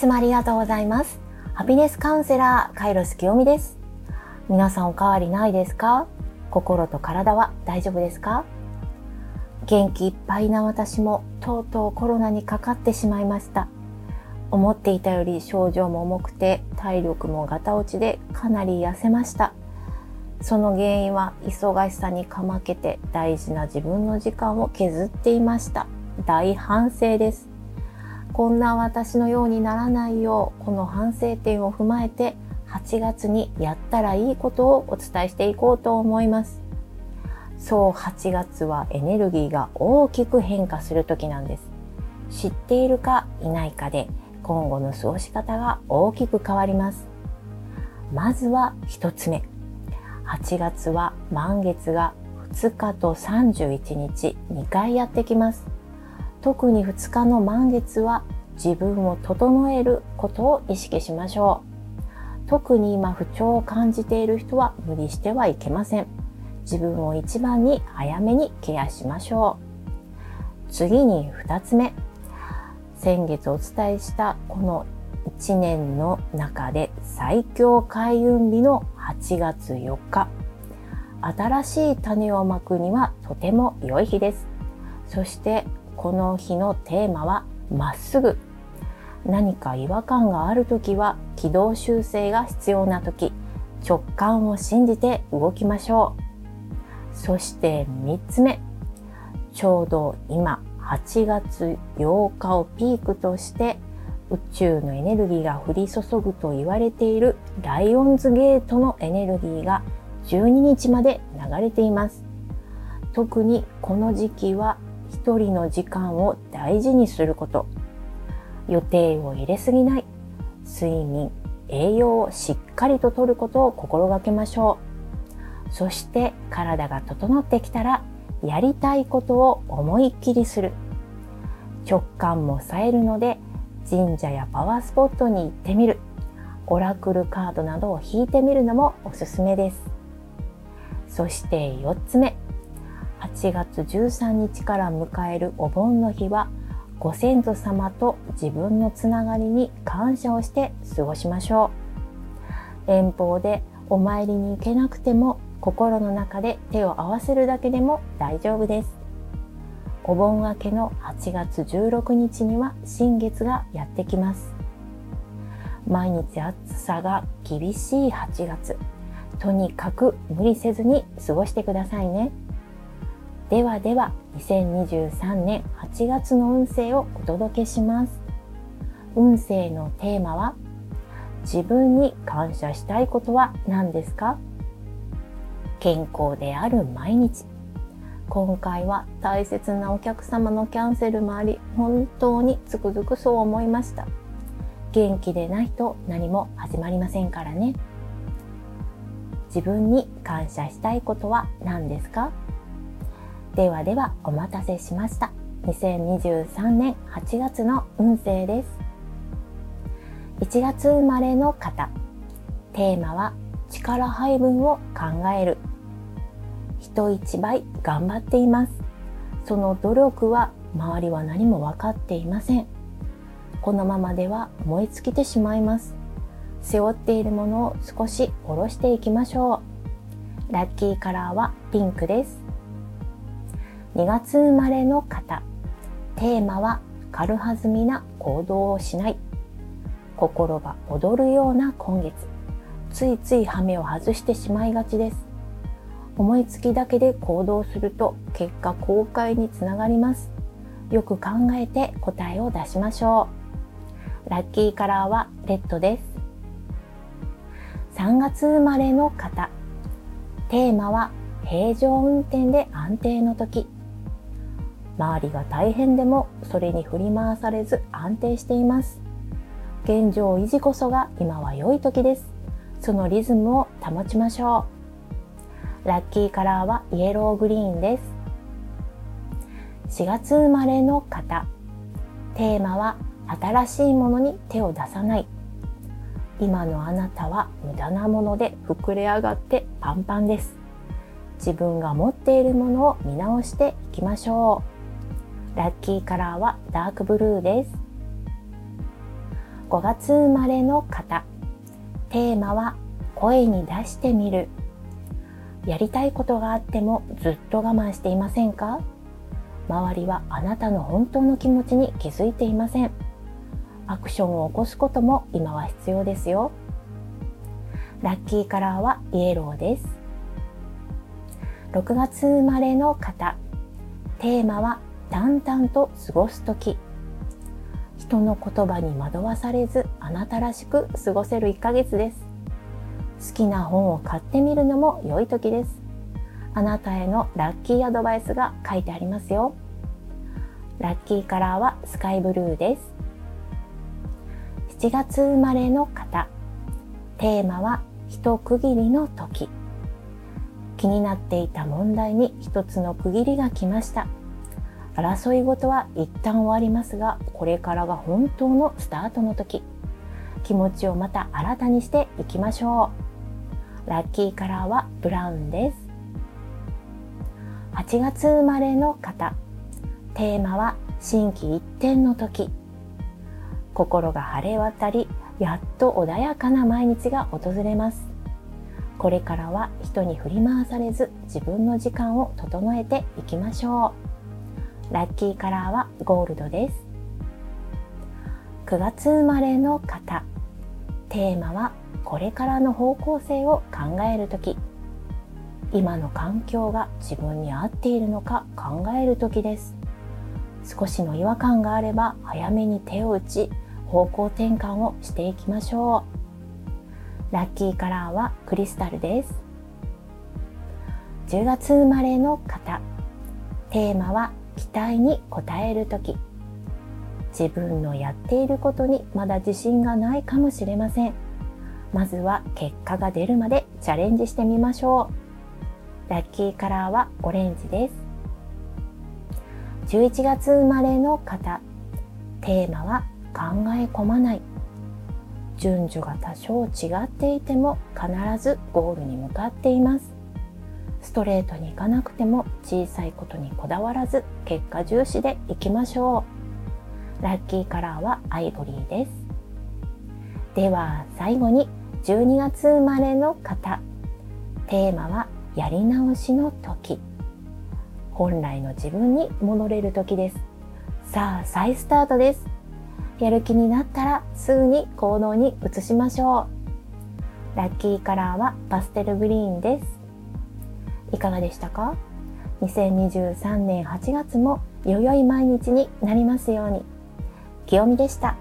つもありがとうございます。ハピネスカウンセラー、カイロス清美です。皆さんお変わりないですか？心と体は大丈夫ですか？元気いっぱいな私もとうとうコロナにかかってしまいました。思っていたより症状も重くて体力もガタ落ちでかなり痩せました。その原因は忙しさにかまけて大事な自分の時間を削っていました。大反省です。こんな私のようにならないよう、この反省点を踏まえて8月にやったらいいことをお伝えしていこうと思います。そう8月はエネルギーが大きく変化する時なんです。知っているかいないかで今後の過ごし方が大きく変わります。まずは1つ目。8月は満月が2日と31日2回やってきます。特に2日の満月は自分を整えることを意識しましょう。特に今不調を感じている人は無理してはいけません。自分を一番に早めにケアしましょう。次に2つ目。先月お伝えしたこの1年の中で最強開運日の8月4日。新しい種をまくにはとても良い日です。そしてこの日のテーマはまっすぐ。何か違和感がある時は軌道修正が必要な時、直感を信じて動きましょう。そして3つ目。ちょうど今8月8日をピークとして宇宙のエネルギーが降り注ぐと言われているライオンズゲートのエネルギーが12日まで流れています。特にこの時期は一人の時間を大事にすること。予定を入れすぎない。睡眠、栄養をしっかりととることを心がけましょう。そして体が整ってきたらやりたいことを思いっきりする。直感も冴えるので神社やパワースポットに行ってみる。オラクルカードなどを引いてみるのもおすすめです。そして4つ目。8月13日から迎えるお盆の日はご先祖様と自分のつながりに感謝をして過ごしましょう。遠方でお参りに行けなくても心の中で手を合わせるだけでも大丈夫です。お盆明けの8月16日には新月がやってきます。毎日暑さが厳しい8月。とにかく無理せずに過ごしてくださいね。ではでは2023年8月の運勢をお届けします。運勢のテーマは自分に感謝したいことは何ですか？健康である毎日。今回は大切なお客様のキャンセルもあり、本当につくづくそう思いました。元気でないと何も始まりませんからね。自分に感謝したいことは何ですか？ではではお待たせしました。2023年8月の運勢です。1月生まれの方。テーマは力配分を考える。人一倍頑張っています。その努力は周りは何も分かっていません。このままでは燃え尽きてしまいます。背負っているものを少し下ろしていきましょう。ラッキーカラーはピンクです。2月生まれの方。テーマは軽はずみな行動をしない。心が躍るような今月。ついつい羽目を外してしまいがちです。思いつきだけで行動すると結果公開につながります。よく考えて答えを出しましょう。ラッキーカラーはレッドです。3月生まれの方。テーマは平常運転で安定の時。周りが大変でもそれに振り回されず安定しています。現状維持こそが今は良い時です。そのリズムを保ちましょう。ラッキーカラーはイエローグリーンです。4月生まれの方。テーマは新しいものに手を出さない。今のあなたは無駄なもので膨れ上がってパンパンです。自分が持っているものを見直していきましょう。ラッキーカラーはダークブルーです。5月生まれの方。テーマは声に出してみる。やりたいことがあってもずっと我慢していませんか？周りはあなたの本当の気持ちに気づいていません。アクションを起こすことも今は必要ですよ。ラッキーカラーはイエローです。6月生まれの方。テーマは淡々と過ごす時。人の言葉に惑わされずあなたらしく過ごせる1ヶ月です。好きな本を買ってみるのも良い時です。あなたへのラッキーアドバイスが書いてありますよ。ラッキーカラーはスカイブルーです。7月生まれの方。テーマは一区切りの時。気になっていた問題に一つの区切りが来ました。争い事は一旦終わりますが、これからが本当のスタートの時。気持ちをまた新たにしていきましょう。ラッキーカラーはブラウンです。8月生まれの方。テーマは心機一転の時。心が晴れ渡り、やっと穏やかな毎日が訪れます。これからは人に振り回されず自分の時間を整えていきましょう。ラッキーカラーはゴールドです。9月生まれの方。テーマはこれからの方向性を考えるとき。今の環境が自分に合っているのか考えるときです。少しの違和感があれば早めに手を打ち方向転換をしていきましょう。ラッキーカラーはクリスタルです。10月生まれの方。テーマは期待に応える時。自分のやっていることにまだ自信がないかもしれません。まずは結果が出るまでチャレンジしてみましょう。ラッキーカラーはオレンジです。11月生まれの方。テーマは考え込まない。順序が多少違っていても必ずゴールに向かっています。ストレートにいかなくても小さいことにこだわらず結果重視でいきましょう。ラッキーカラーはアイボリーです。では最後に12月生まれの方。テーマはやり直しの時。本来の自分に戻れる時です。さあ再スタートです。やる気になったらすぐに行動に移しましょう。ラッキーカラーはパステルグリーンです。いかがでしたか？2023年8月もよよい毎日になりますように。清美でした。